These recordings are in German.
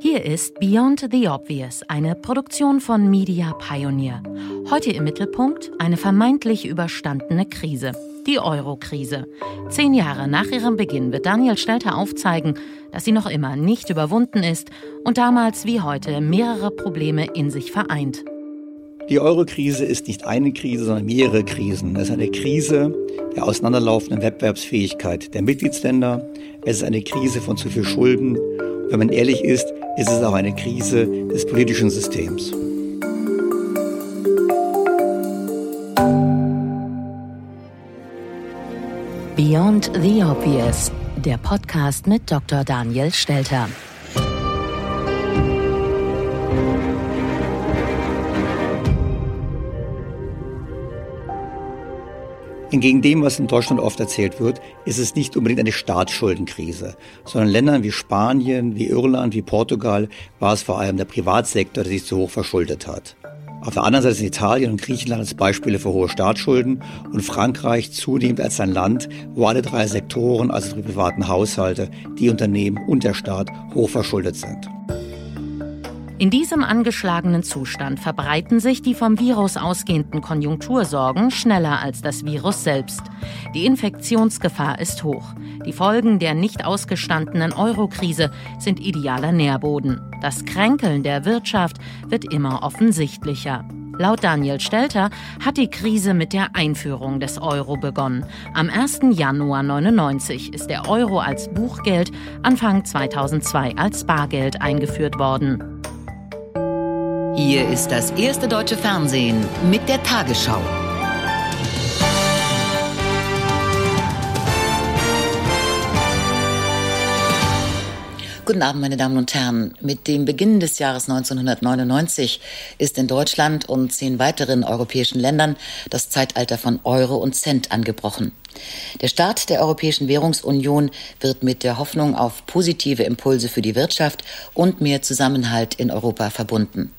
Hier ist Beyond the Obvious, eine Produktion von Media Pioneer. Heute im Mittelpunkt eine vermeintlich überstandene Krise, die Euro-Krise. Zehn Jahre nach ihrem Beginn wird Daniel Stelter aufzeigen, dass sie noch immer nicht überwunden ist und damals wie heute mehrere Probleme in sich vereint. Die Euro-Krise ist nicht eine Krise, sondern mehrere Krisen. Es ist eine Krise der auseinanderlaufenden Wettbewerbsfähigkeit der Mitgliedsländer. Es ist eine Krise von zu viel Schulden. Wenn man ehrlich ist, ist es auch eine Krise des politischen Systems. Beyond the Obvious, der Podcast mit Dr. Daniel Stelter. Entgegen dem, was in Deutschland oft erzählt wird, ist es nicht unbedingt eine Staatsschuldenkrise, sondern in Ländern wie Spanien, wie Irland, wie Portugal war es vor allem der Privatsektor, der sich zu hoch verschuldet hat. Auf der anderen Seite sind Italien und Griechenland als Beispiele für hohe Staatsschulden und Frankreich zunehmend als ein Land, wo alle drei Sektoren, also die privaten Haushalte, die Unternehmen und der Staat, hoch verschuldet sind. In diesem angeschlagenen Zustand verbreiten sich die vom Virus ausgehenden Konjunktursorgen schneller als das Virus selbst. Die Infektionsgefahr ist hoch. Die Folgen der nicht ausgestandenen Eurokrise sind idealer Nährboden. Das Kränkeln der Wirtschaft wird immer offensichtlicher. Laut Daniel Stelter hat die Krise mit der Einführung des Euro begonnen. Am 1. Januar 99 ist der Euro als Buchgeld, Anfang 2002 als Bargeld eingeführt worden. Hier ist das erste deutsche Fernsehen mit der Tagesschau. Guten Abend, meine Damen und Herren. Mit dem Beginn des Jahres 1999 ist in Deutschland und zehn weiteren europäischen Ländern das Zeitalter von Euro und Cent angebrochen. Der Start der Europäischen Währungsunion wird mit der Hoffnung auf positive Impulse für die Wirtschaft und mehr Zusammenhalt in Europa verbunden.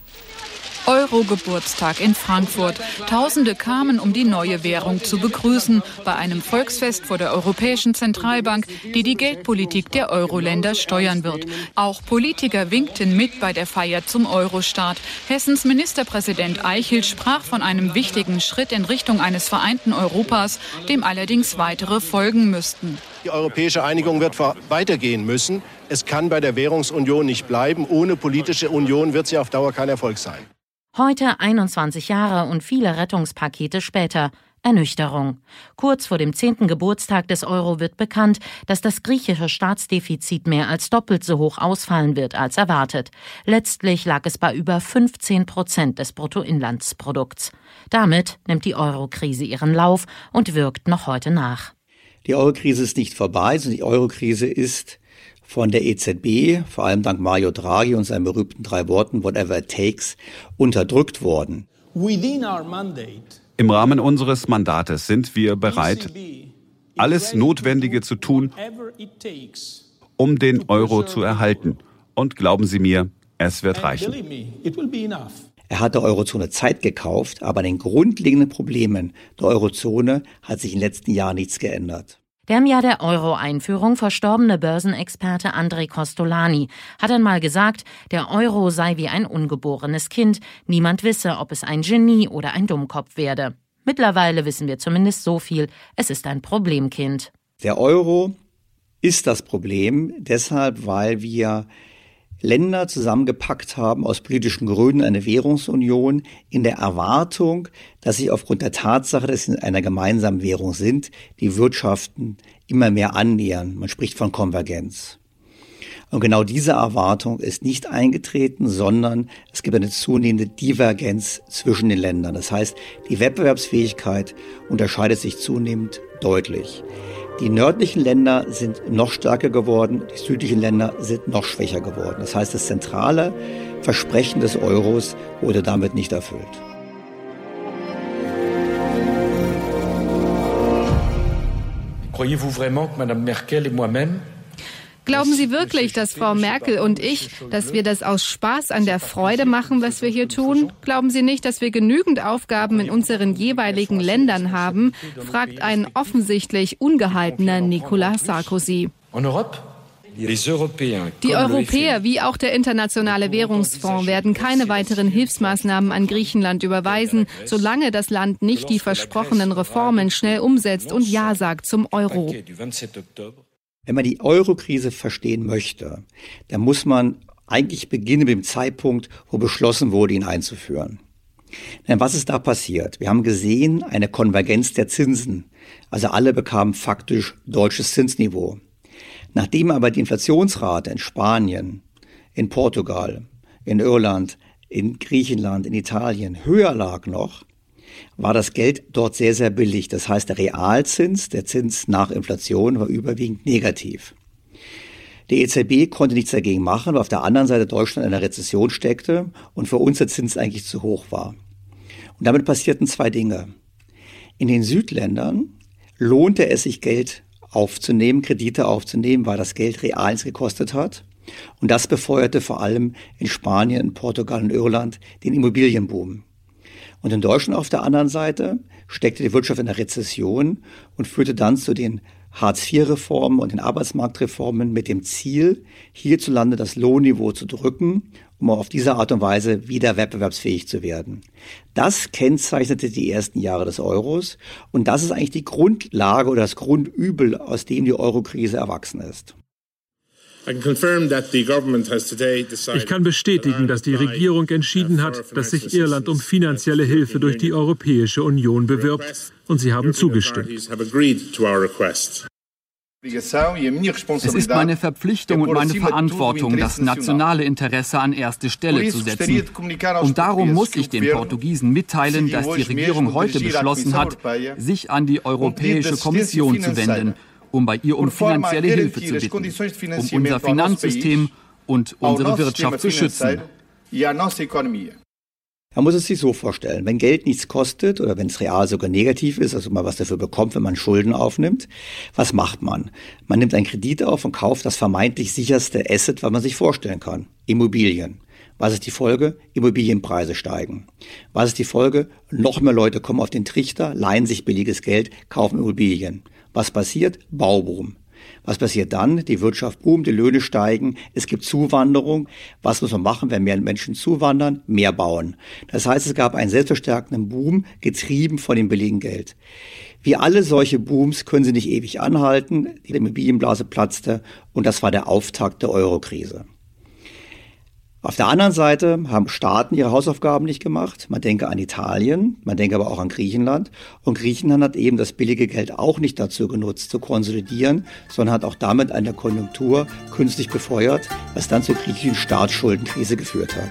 Euro-Geburtstag in Frankfurt. Tausende kamen, um die neue Währung zu begrüßen, bei einem Volksfest vor der Europäischen Zentralbank, die die Geldpolitik der Euro-Länder steuern wird. Auch Politiker winkten mit bei der Feier zum Euro-Staat. Hessens Ministerpräsident Eichel sprach von einem wichtigen Schritt in Richtung eines vereinten Europas, dem allerdings weitere folgen müssten. Die europäische Einigung wird weitergehen müssen. Es kann bei der Währungsunion nicht bleiben. Ohne politische Union wird sie auf Dauer kein Erfolg sein. Heute 21 Jahre und viele Rettungspakete später. Ernüchterung. Kurz vor dem zehnten Geburtstag des Euro wird bekannt, dass das griechische Staatsdefizit mehr als doppelt so hoch ausfallen wird als erwartet. Letztlich lag es bei über 15 Prozent des Bruttoinlandsprodukts. Damit nimmt die Euro-Krise ihren Lauf und wirkt noch heute nach. Die Euro-Krise ist nicht vorbei, sondern die Euro-Krise ist von der EZB, vor allem dank Mario Draghi und seinen berühmten drei Worten, whatever it takes, unterdrückt worden. Im Rahmen unseres Mandates sind wir bereit, alles Notwendige zu tun, um den Euro zu erhalten. Und glauben Sie mir, es wird reichen. Er hat der Eurozone Zeit gekauft, aber an den grundlegenden Problemen der Eurozone hat sich in den letzten Jahren nichts geändert. Der im Jahr der Euro-Einführung verstorbene Börsenexperte André Costolani hat einmal gesagt, der Euro sei wie ein ungeborenes Kind, niemand wisse, ob es ein Genie oder ein Dummkopf werde. Mittlerweile wissen wir zumindest so viel, es ist ein Problemkind. Der Euro ist das Problem, deshalb, weil wir Länder zusammengepackt haben aus politischen Gründen eine Währungsunion in der Erwartung, dass sich aufgrund der Tatsache, dass sie in einer gemeinsamen Währung sind, die Wirtschaften immer mehr annähern. Man spricht von Konvergenz. Und genau diese Erwartung ist nicht eingetreten, sondern es gibt eine zunehmende Divergenz zwischen den Ländern. Das heißt, die Wettbewerbsfähigkeit unterscheidet sich zunehmend deutlich. Die nördlichen Länder sind noch stärker geworden, die südlichen Länder sind noch schwächer geworden. Das heißt, das zentrale Versprechen des Euros wurde damit nicht erfüllt. Croyez-vous vraiment que Mme Merkel et moi-même Glauben Sie wirklich, dass Frau Merkel und ich, dass wir das aus Spaß an der Freude machen, was wir hier tun? Glauben Sie nicht, dass wir genügend Aufgaben in unseren jeweiligen Ländern haben? fragt ein offensichtlich ungehaltener Nicolas Sarkozy. Die Europäer wie auch der Internationale Währungsfonds werden keine weiteren Hilfsmaßnahmen an Griechenland überweisen, solange das Land nicht die versprochenen Reformen schnell umsetzt und Ja sagt zum Euro. Wenn man die Euro-Krise verstehen möchte, dann muss man eigentlich beginnen mit dem Zeitpunkt, wo beschlossen wurde, ihn einzuführen. Denn was ist da passiert? Wir haben gesehen, eine Konvergenz der Zinsen. Also alle bekamen faktisch deutsches Zinsniveau. Nachdem aber die Inflationsrate in Spanien, in Portugal, in Irland, in Griechenland, in Italien höher lag noch, war das Geld dort sehr, sehr billig. Das heißt, der Realzins, der Zins nach Inflation, war überwiegend negativ. Die EZB konnte nichts dagegen machen, weil auf der anderen Seite Deutschland in einer Rezession steckte und für uns der Zins eigentlich zu hoch war. Und damit passierten zwei Dinge. In den Südländern lohnte es sich Geld aufzunehmen, Kredite aufzunehmen, weil das Geld real gekostet hat. Und das befeuerte vor allem in Spanien, Portugal und Irland den Immobilienboom. Und in Deutschland auf der anderen Seite steckte die Wirtschaft in der Rezession und führte dann zu den Hartz-IV-Reformen und den Arbeitsmarktreformen mit dem Ziel, hierzulande das Lohnniveau zu drücken, um auf diese Art und Weise wieder wettbewerbsfähig zu werden. Das kennzeichnete die ersten Jahre des Euros und das ist eigentlich die Grundlage oder das Grundübel, aus dem die Eurokrise erwachsen ist. Ich kann bestätigen, dass die Regierung entschieden hat, dass sich Irland um finanzielle Hilfe durch die Europäische Union bewirbt, und sie haben zugestimmt. Es ist meine Verpflichtung und meine Verantwortung, das nationale Interesse an erste Stelle zu setzen. Und darum muss ich den Portugiesen mitteilen, dass die Regierung heute beschlossen hat, sich an die Europäische Kommission zu wenden um bei ihr um finanzielle Hilfe zu bitten, um unser Finanzsystem und unsere Wirtschaft zu schützen. Man muss es sich so vorstellen, wenn Geld nichts kostet oder wenn es real sogar negativ ist, also man was dafür bekommt, wenn man Schulden aufnimmt, was macht man? Man nimmt einen Kredit auf und kauft das vermeintlich sicherste Asset, was man sich vorstellen kann, Immobilien. Was ist die Folge? Immobilienpreise steigen. Was ist die Folge? Noch mehr Leute kommen auf den Trichter, leihen sich billiges Geld, kaufen Immobilien. Was passiert? Bauboom. Was passiert dann? Die Wirtschaft boomt, die Löhne steigen, es gibt Zuwanderung. Was muss man machen, wenn mehr Menschen zuwandern? Mehr bauen. Das heißt, es gab einen selbstverstärkenden Boom, getrieben von dem billigen Geld. Wie alle solche Booms können sie nicht ewig anhalten. Die Immobilienblase platzte und das war der Auftakt der Eurokrise. Auf der anderen Seite haben Staaten ihre Hausaufgaben nicht gemacht. Man denke an Italien, man denke aber auch an Griechenland. Und Griechenland hat eben das billige Geld auch nicht dazu genutzt, zu konsolidieren, sondern hat auch damit eine Konjunktur künstlich befeuert, was dann zur griechischen Staatsschuldenkrise geführt hat.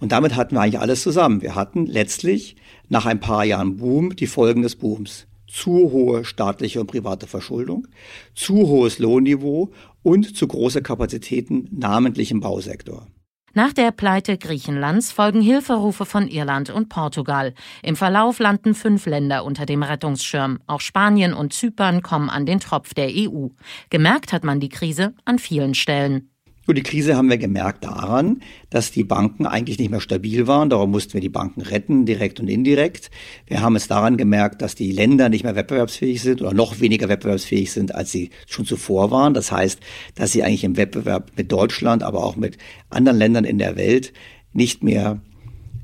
Und damit hatten wir eigentlich alles zusammen. Wir hatten letztlich nach ein paar Jahren Boom die Folgen des Booms zu hohe staatliche und private Verschuldung, zu hohes Lohnniveau und zu große Kapazitäten, namentlich im Bausektor. Nach der Pleite Griechenlands folgen Hilferufe von Irland und Portugal. Im Verlauf landen fünf Länder unter dem Rettungsschirm. Auch Spanien und Zypern kommen an den Tropf der EU. Gemerkt hat man die Krise an vielen Stellen. Nur die Krise haben wir gemerkt daran, dass die Banken eigentlich nicht mehr stabil waren. Darum mussten wir die Banken retten, direkt und indirekt. Wir haben es daran gemerkt, dass die Länder nicht mehr wettbewerbsfähig sind oder noch weniger wettbewerbsfähig sind, als sie schon zuvor waren. Das heißt, dass sie eigentlich im Wettbewerb mit Deutschland, aber auch mit anderen Ländern in der Welt nicht mehr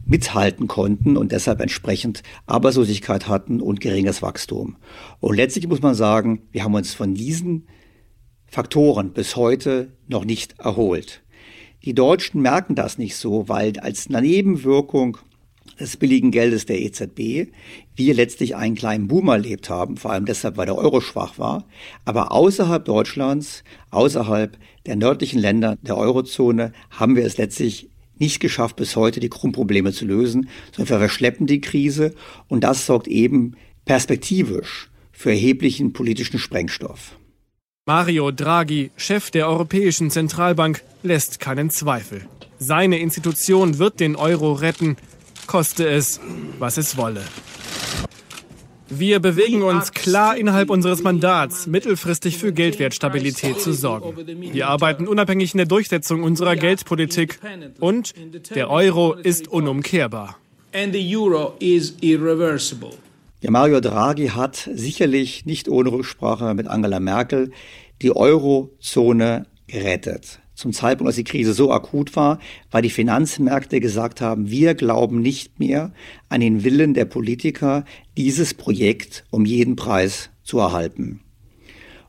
mithalten konnten und deshalb entsprechend Arbeitslosigkeit hatten und geringes Wachstum. Und letztlich muss man sagen, wir haben uns von diesen Faktoren bis heute noch nicht erholt. Die Deutschen merken das nicht so, weil als Nebenwirkung des billigen Geldes der EZB wir letztlich einen kleinen Boom erlebt haben, vor allem deshalb, weil der Euro schwach war. Aber außerhalb Deutschlands, außerhalb der nördlichen Länder der Eurozone haben wir es letztlich nicht geschafft, bis heute die Grundprobleme zu lösen, sondern wir verschleppen die Krise und das sorgt eben perspektivisch für erheblichen politischen Sprengstoff. Mario Draghi, Chef der Europäischen Zentralbank, lässt keinen Zweifel. Seine Institution wird den Euro retten, koste es, was es wolle. Wir bewegen uns klar innerhalb unseres Mandats, mittelfristig für Geldwertstabilität zu sorgen. Wir arbeiten unabhängig in der Durchsetzung unserer Geldpolitik und der Euro ist unumkehrbar. And the euro is irreversible. Ja, Mario Draghi hat sicherlich nicht ohne Rücksprache mit Angela Merkel die Eurozone gerettet. Zum Zeitpunkt, als die Krise so akut war, weil die Finanzmärkte gesagt haben, wir glauben nicht mehr an den Willen der Politiker, dieses Projekt um jeden Preis zu erhalten.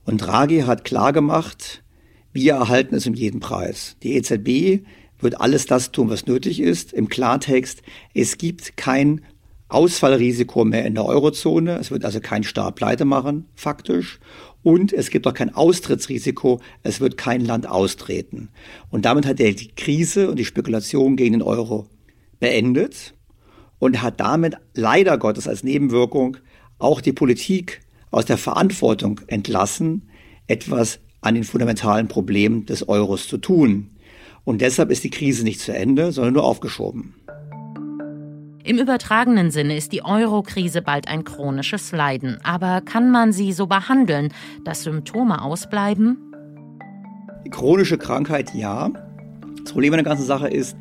Und Draghi hat klargemacht, wir erhalten es um jeden Preis. Die EZB wird alles das tun, was nötig ist. Im Klartext, es gibt kein Ausfallrisiko mehr in der Eurozone. Es wird also kein Staat pleite machen, faktisch. Und es gibt auch kein Austrittsrisiko. Es wird kein Land austreten. Und damit hat er die Krise und die Spekulation gegen den Euro beendet und hat damit leider Gottes als Nebenwirkung auch die Politik aus der Verantwortung entlassen, etwas an den fundamentalen Problemen des Euros zu tun. Und deshalb ist die Krise nicht zu Ende, sondern nur aufgeschoben. Im übertragenen Sinne ist die Euro-Krise bald ein chronisches Leiden. Aber kann man sie so behandeln, dass Symptome ausbleiben? Die chronische Krankheit ja. Das Problem an der ganzen Sache ist,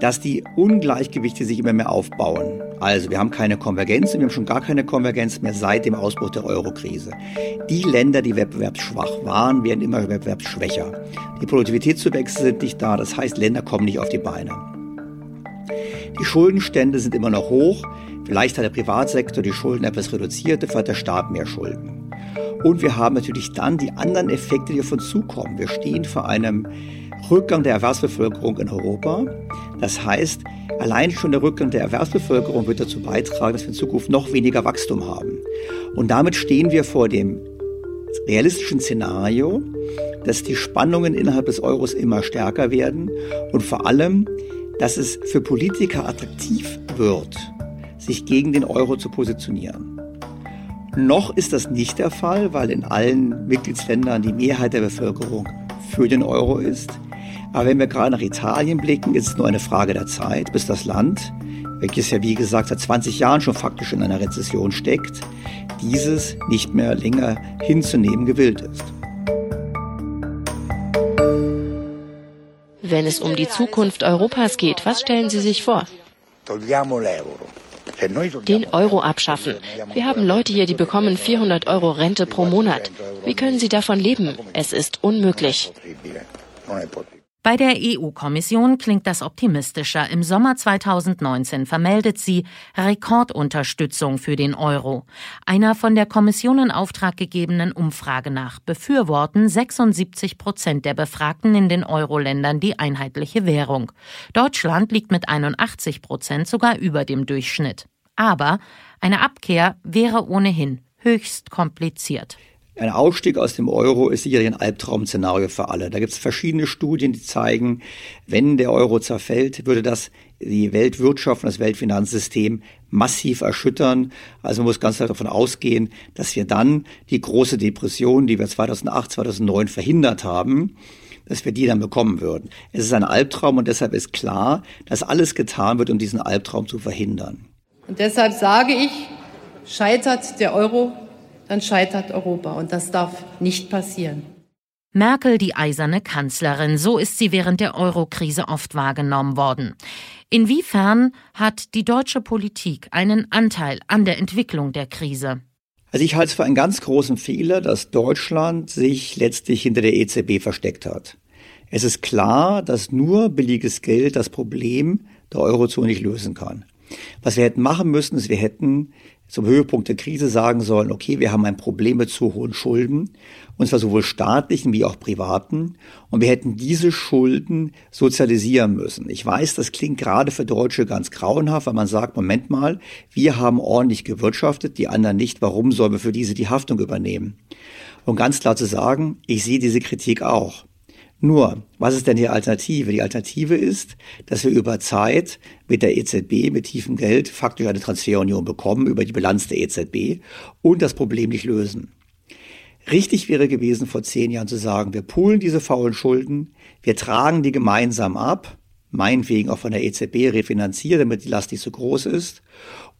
dass die Ungleichgewichte sich immer mehr aufbauen. Also wir haben keine Konvergenz und wir haben schon gar keine Konvergenz mehr seit dem Ausbruch der Euro-Krise. Die Länder, die wettbewerbsschwach waren, werden immer wettbewerbsschwächer. Die Produktivitätszuwächse sind nicht da, das heißt, Länder kommen nicht auf die Beine. Die Schuldenstände sind immer noch hoch. Vielleicht hat der Privatsektor die Schulden etwas reduziert, dafür hat der Staat mehr Schulden. Und wir haben natürlich dann die anderen Effekte, die uns zukommen. Wir stehen vor einem Rückgang der Erwerbsbevölkerung in Europa. Das heißt, allein schon der Rückgang der Erwerbsbevölkerung wird dazu beitragen, dass wir in Zukunft noch weniger Wachstum haben. Und damit stehen wir vor dem realistischen Szenario, dass die Spannungen innerhalb des Euros immer stärker werden und vor allem dass es für Politiker attraktiv wird, sich gegen den Euro zu positionieren. Noch ist das nicht der Fall, weil in allen Mitgliedsländern die Mehrheit der Bevölkerung für den Euro ist. Aber wenn wir gerade nach Italien blicken, ist es nur eine Frage der Zeit, bis das Land welches ja wie gesagt seit 20 Jahren schon faktisch in einer Rezession steckt, dieses nicht mehr länger hinzunehmen gewillt ist. Wenn es um die Zukunft Europas geht, was stellen Sie sich vor? Den Euro abschaffen. Wir haben Leute hier, die bekommen 400 Euro Rente pro Monat. Wie können sie davon leben? Es ist unmöglich. Bei der EU-Kommission klingt das optimistischer. Im Sommer 2019 vermeldet sie Rekordunterstützung für den Euro. Einer von der Kommission in Auftrag gegebenen Umfrage nach befürworten 76 Prozent der Befragten in den Euro-Ländern die einheitliche Währung. Deutschland liegt mit 81 Prozent sogar über dem Durchschnitt. Aber eine Abkehr wäre ohnehin höchst kompliziert. Ein Ausstieg aus dem Euro ist sicherlich ein Albtraum-Szenario für alle. Da gibt es verschiedene Studien, die zeigen, wenn der Euro zerfällt, würde das die Weltwirtschaft und das Weltfinanzsystem massiv erschüttern. Also man muss ganz klar davon ausgehen, dass wir dann die große Depression, die wir 2008, 2009 verhindert haben, dass wir die dann bekommen würden. Es ist ein Albtraum und deshalb ist klar, dass alles getan wird, um diesen Albtraum zu verhindern. Und deshalb sage ich, scheitert der Euro, dann scheitert Europa. Und das darf nicht passieren. Merkel, die eiserne Kanzlerin, so ist sie während der Eurokrise oft wahrgenommen worden. Inwiefern hat die deutsche Politik einen Anteil an der Entwicklung der Krise? Also ich halte es für einen ganz großen Fehler, dass Deutschland sich letztlich hinter der EZB versteckt hat. Es ist klar, dass nur billiges Geld das Problem der Eurozone nicht lösen kann. Was wir hätten machen müssen, ist, wir hätten zum Höhepunkt der Krise sagen sollen, okay, wir haben ein Problem mit zu hohen Schulden, und zwar sowohl staatlichen wie auch privaten, und wir hätten diese Schulden sozialisieren müssen. Ich weiß, das klingt gerade für Deutsche ganz grauenhaft, weil man sagt, Moment mal, wir haben ordentlich gewirtschaftet, die anderen nicht, warum sollen wir für diese die Haftung übernehmen? Und ganz klar zu sagen, ich sehe diese Kritik auch. Nur, was ist denn die Alternative? Die Alternative ist, dass wir über Zeit mit der EZB, mit tiefem Geld, faktisch eine Transferunion bekommen über die Bilanz der EZB und das Problem nicht lösen. Richtig wäre gewesen, vor zehn Jahren zu sagen, wir poolen diese faulen Schulden, wir tragen die gemeinsam ab, meinetwegen auch von der EZB refinanziert, damit die Last nicht so groß ist.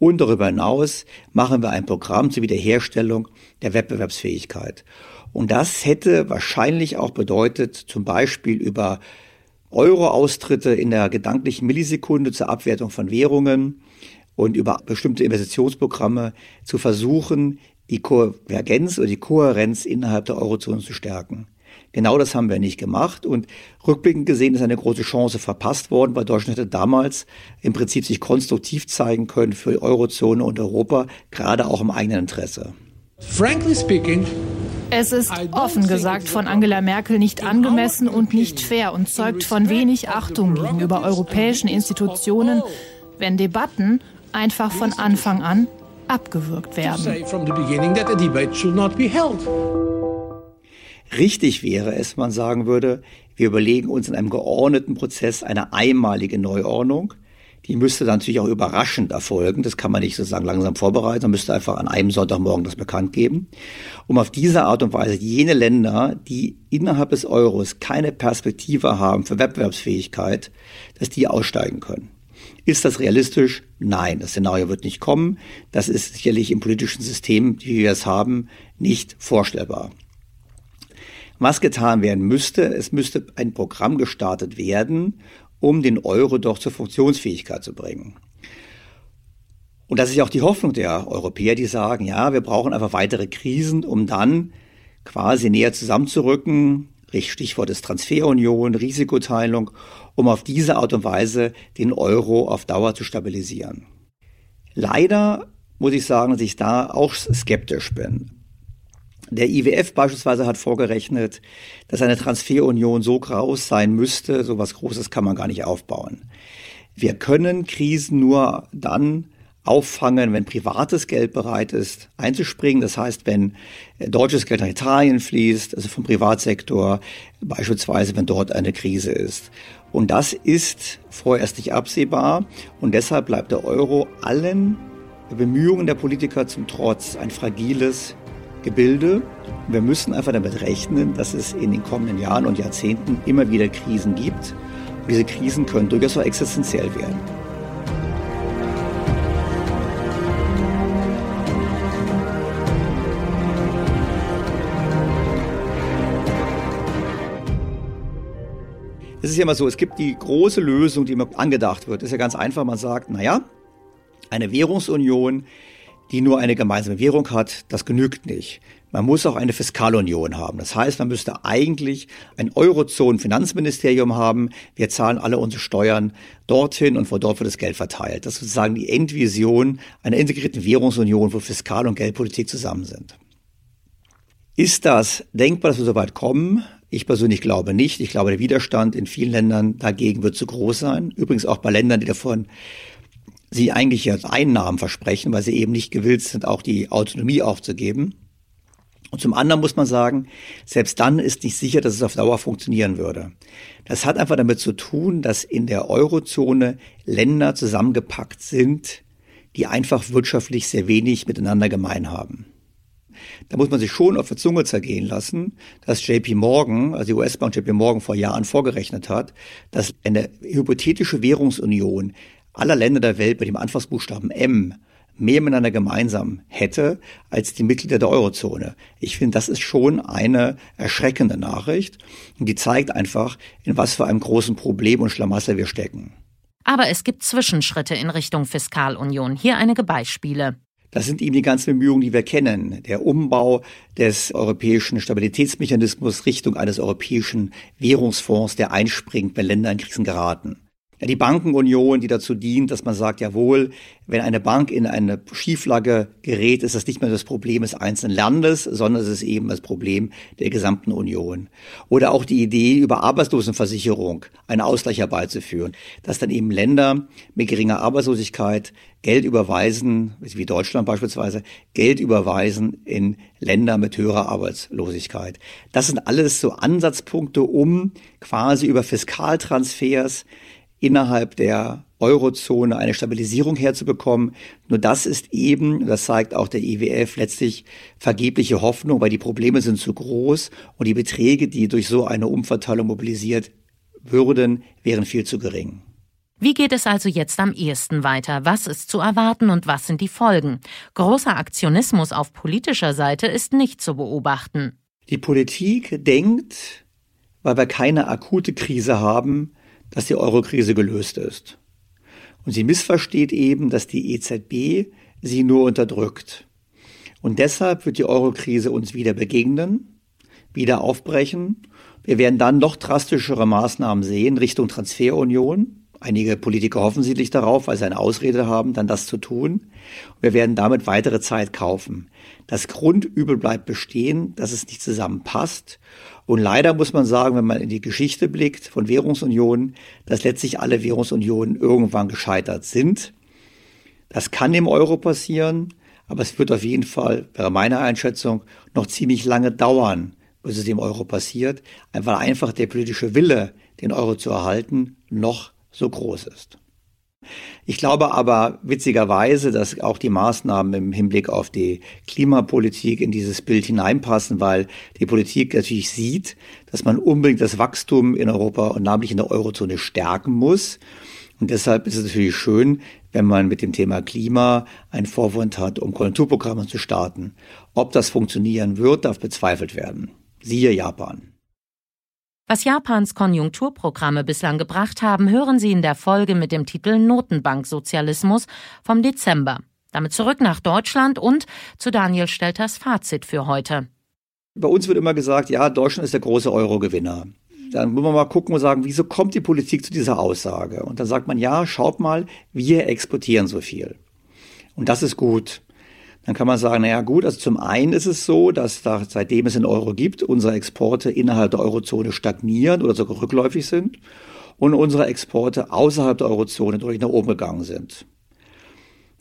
Und darüber hinaus machen wir ein Programm zur Wiederherstellung der Wettbewerbsfähigkeit. Und das hätte wahrscheinlich auch bedeutet, zum Beispiel über Euro-Austritte in der gedanklichen Millisekunde zur Abwertung von Währungen und über bestimmte Investitionsprogramme zu versuchen, die Konvergenz oder die Kohärenz innerhalb der Eurozone zu stärken. Genau das haben wir nicht gemacht und rückblickend gesehen ist eine große Chance verpasst worden, weil Deutschland hätte damals im Prinzip sich konstruktiv zeigen können für Eurozone und Europa, gerade auch im eigenen Interesse. Frankly speaking, es ist offen gesagt von Angela Merkel nicht angemessen und nicht fair und zeugt von wenig Achtung gegenüber europäischen Institutionen, wenn Debatten einfach von Anfang an abgewürgt werden. Richtig wäre es, man sagen würde, wir überlegen uns in einem geordneten Prozess eine einmalige Neuordnung, die müsste dann natürlich auch überraschend erfolgen. Das kann man nicht sozusagen langsam vorbereiten. Man müsste einfach an einem Sonntagmorgen das bekannt geben, um auf diese Art und Weise jene Länder, die innerhalb des Euros keine Perspektive haben für Wettbewerbsfähigkeit, dass die aussteigen können. Ist das realistisch? Nein, das Szenario wird nicht kommen. Das ist sicherlich im politischen System, wie wir es haben, nicht vorstellbar. Was getan werden müsste, es müsste ein Programm gestartet werden, um den Euro doch zur Funktionsfähigkeit zu bringen. Und das ist ja auch die Hoffnung der Europäer, die sagen, ja, wir brauchen einfach weitere Krisen, um dann quasi näher zusammenzurücken. Stichwort ist Transferunion, Risikoteilung, um auf diese Art und Weise den Euro auf Dauer zu stabilisieren. Leider muss ich sagen, dass ich da auch skeptisch bin. Der IWF beispielsweise hat vorgerechnet, dass eine Transferunion so groß sein müsste, so was Großes kann man gar nicht aufbauen. Wir können Krisen nur dann auffangen, wenn privates Geld bereit ist, einzuspringen. Das heißt, wenn deutsches Geld nach Italien fließt, also vom Privatsektor, beispielsweise wenn dort eine Krise ist. Und das ist vorerst nicht absehbar. Und deshalb bleibt der Euro allen Bemühungen der Politiker zum Trotz ein fragiles Gebilde. Wir müssen einfach damit rechnen, dass es in den kommenden Jahren und Jahrzehnten immer wieder Krisen gibt. Und diese Krisen können durchaus auch existenziell werden. Es ist ja immer so, es gibt die große Lösung, die immer angedacht wird. Das ist ja ganz einfach, man sagt, naja, eine Währungsunion die nur eine gemeinsame Währung hat, das genügt nicht. Man muss auch eine Fiskalunion haben. Das heißt, man müsste eigentlich ein Eurozonen-Finanzministerium haben. Wir zahlen alle unsere Steuern dorthin und von dort wird das Geld verteilt. Das ist sozusagen die Endvision einer integrierten Währungsunion, wo Fiskal- und Geldpolitik zusammen sind. Ist das denkbar, dass wir so weit kommen? Ich persönlich glaube nicht. Ich glaube, der Widerstand in vielen Ländern dagegen wird zu groß sein. Übrigens auch bei Ländern, die davon sie eigentlich jetzt Einnahmen versprechen, weil sie eben nicht gewillt sind, auch die Autonomie aufzugeben. Und zum anderen muss man sagen, selbst dann ist nicht sicher, dass es auf Dauer funktionieren würde. Das hat einfach damit zu tun, dass in der Eurozone Länder zusammengepackt sind, die einfach wirtschaftlich sehr wenig miteinander gemein haben. Da muss man sich schon auf der Zunge zergehen lassen, dass JP Morgan, also die US-Bank JP Morgan vor Jahren vorgerechnet hat, dass eine hypothetische Währungsunion aller Länder der Welt mit dem Anfangsbuchstaben M mehr miteinander gemeinsam hätte als die Mitglieder der Eurozone. Ich finde, das ist schon eine erschreckende Nachricht und die zeigt einfach, in was für einem großen Problem und Schlamassel wir stecken. Aber es gibt Zwischenschritte in Richtung Fiskalunion. Hier einige Beispiele. Das sind eben die ganzen Bemühungen, die wir kennen. Der Umbau des europäischen Stabilitätsmechanismus Richtung eines europäischen Währungsfonds, der einspringt, wenn Länder in Krisen geraten. Ja, die Bankenunion, die dazu dient, dass man sagt, jawohl, wenn eine Bank in eine Schieflage gerät, ist das nicht mehr das Problem des einzelnen Landes, sondern es ist eben das Problem der gesamten Union. Oder auch die Idee, über Arbeitslosenversicherung einen Ausgleich herbeizuführen, dass dann eben Länder mit geringer Arbeitslosigkeit Geld überweisen, wie Deutschland beispielsweise, Geld überweisen in Länder mit höherer Arbeitslosigkeit. Das sind alles so Ansatzpunkte, um quasi über Fiskaltransfers innerhalb der Eurozone eine Stabilisierung herzubekommen. Nur das ist eben, das zeigt auch der IWF, letztlich vergebliche Hoffnung, weil die Probleme sind zu groß und die Beträge, die durch so eine Umverteilung mobilisiert würden, wären viel zu gering. Wie geht es also jetzt am ehesten weiter? Was ist zu erwarten und was sind die Folgen? Großer Aktionismus auf politischer Seite ist nicht zu beobachten. Die Politik denkt, weil wir keine akute Krise haben, dass die Eurokrise gelöst ist. Und sie missversteht eben, dass die EZB sie nur unterdrückt. Und deshalb wird die Eurokrise uns wieder begegnen, wieder aufbrechen. Wir werden dann noch drastischere Maßnahmen sehen Richtung Transferunion. Einige Politiker hoffen sichtlich darauf, weil sie eine Ausrede haben, dann das zu tun. Wir werden damit weitere Zeit kaufen. Das Grundübel bleibt bestehen, dass es nicht zusammenpasst. Und leider muss man sagen, wenn man in die Geschichte blickt von Währungsunionen, dass letztlich alle Währungsunionen irgendwann gescheitert sind. Das kann im Euro passieren, aber es wird auf jeden Fall, wäre meine Einschätzung, noch ziemlich lange dauern, bis es im Euro passiert, weil einfach der politische Wille, den Euro zu erhalten, noch so groß ist. Ich glaube aber witzigerweise, dass auch die Maßnahmen im Hinblick auf die Klimapolitik in dieses Bild hineinpassen, weil die Politik natürlich sieht, dass man unbedingt das Wachstum in Europa und namentlich in der Eurozone stärken muss. Und deshalb ist es natürlich schön, wenn man mit dem Thema Klima einen Vorwand hat, um Konjunkturprogramme zu starten. Ob das funktionieren wird, darf bezweifelt werden. Siehe Japan. Was Japans Konjunkturprogramme bislang gebracht haben, hören Sie in der Folge mit dem Titel Notenbanksozialismus vom Dezember. Damit zurück nach Deutschland und zu Daniel Stelters Fazit für heute. Bei uns wird immer gesagt, ja, Deutschland ist der große Euro-Gewinner. Dann muss man mal gucken und sagen, wieso kommt die Politik zu dieser Aussage? Und dann sagt man, ja, schaut mal, wir exportieren so viel. Und das ist gut dann kann man sagen, naja gut, also zum einen ist es so, dass da, seitdem es den Euro gibt, unsere Exporte innerhalb der Eurozone stagnieren oder sogar rückläufig sind und unsere Exporte außerhalb der Eurozone deutlich nach oben gegangen sind.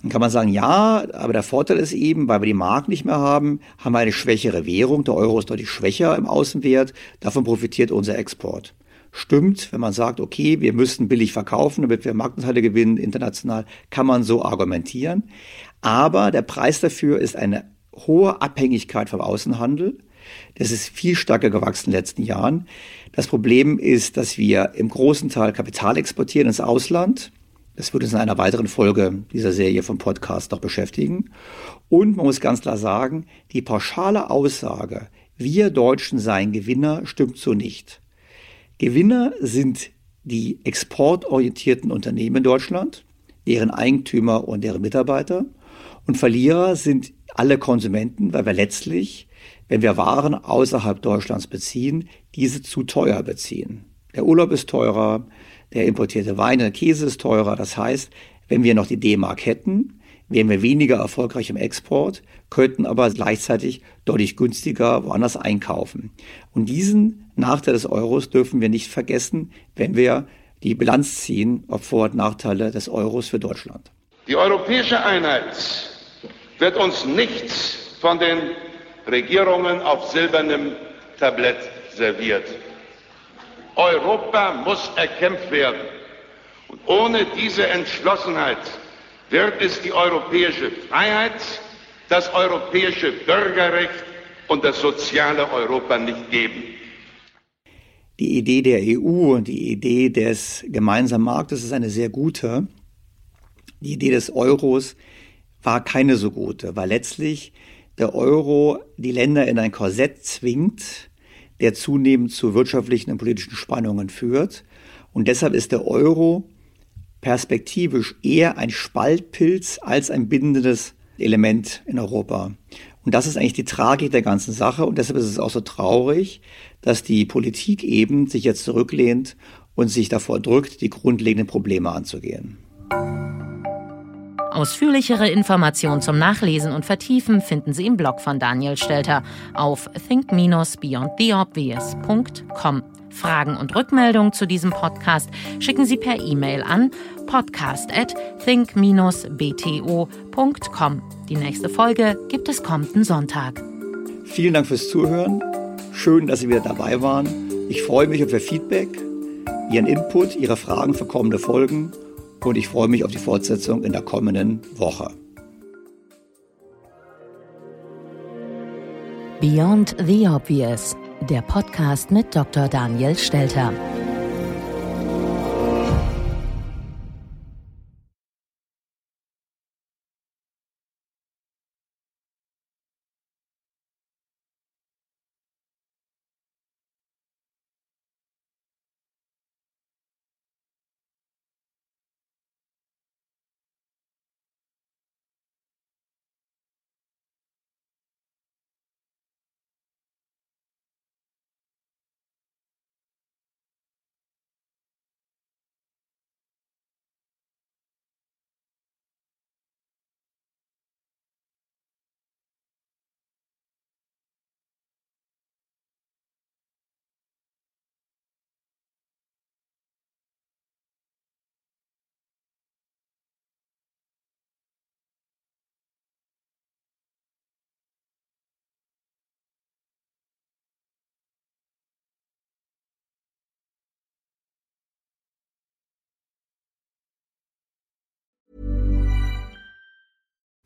Dann kann man sagen, ja, aber der Vorteil ist eben, weil wir die Mark nicht mehr haben, haben wir eine schwächere Währung. Der Euro ist deutlich schwächer im Außenwert. Davon profitiert unser Export. Stimmt, wenn man sagt, okay, wir müssten billig verkaufen, damit wir Marktanteile gewinnen international, kann man so argumentieren. Aber der Preis dafür ist eine hohe Abhängigkeit vom Außenhandel. Das ist viel stärker gewachsen in den letzten Jahren. Das Problem ist, dass wir im großen Teil Kapital exportieren ins Ausland. Das wird uns in einer weiteren Folge dieser Serie vom Podcast noch beschäftigen. Und man muss ganz klar sagen, die pauschale Aussage, wir Deutschen seien Gewinner, stimmt so nicht. Gewinner sind die exportorientierten Unternehmen in Deutschland, deren Eigentümer und deren Mitarbeiter. Und Verlierer sind alle Konsumenten, weil wir letztlich, wenn wir Waren außerhalb Deutschlands beziehen, diese zu teuer beziehen. Der Urlaub ist teurer, der importierte Wein, der Käse ist teurer. Das heißt, wenn wir noch die D-Mark hätten, wären wir weniger erfolgreich im Export, könnten aber gleichzeitig deutlich günstiger woanders einkaufen. Und diesen Nachteil des Euros dürfen wir nicht vergessen, wenn wir die Bilanz ziehen, ob Vor- und Nachteile des Euros für Deutschland. Die europäische Einheit wird uns nichts von den Regierungen auf silbernem Tablett serviert. Europa muss erkämpft werden. Und ohne diese Entschlossenheit wird es die europäische Freiheit, das europäische Bürgerrecht und das soziale Europa nicht geben. Die Idee der EU und die Idee des gemeinsamen Marktes ist eine sehr gute. Die Idee des Euros war keine so gute, weil letztlich der Euro die Länder in ein Korsett zwingt, der zunehmend zu wirtschaftlichen und politischen Spannungen führt. Und deshalb ist der Euro perspektivisch eher ein Spaltpilz als ein bindendes Element in Europa. Und das ist eigentlich die Tragik der ganzen Sache. Und deshalb ist es auch so traurig, dass die Politik eben sich jetzt zurücklehnt und sich davor drückt, die grundlegenden Probleme anzugehen. Ausführlichere Informationen zum Nachlesen und Vertiefen finden Sie im Blog von Daniel Stelter auf think-beyondtheobvious.com. Fragen und Rückmeldungen zu diesem Podcast schicken Sie per E-Mail an podcast at think-bto.com. Die nächste Folge gibt es kommenden Sonntag. Vielen Dank fürs Zuhören. Schön, dass Sie wieder dabei waren. Ich freue mich auf Ihr Feedback, Ihren Input, Ihre Fragen für kommende Folgen und ich freue mich auf die Fortsetzung in der kommenden Woche. Beyond the Obvious, der Podcast mit Dr. Daniel Stelter.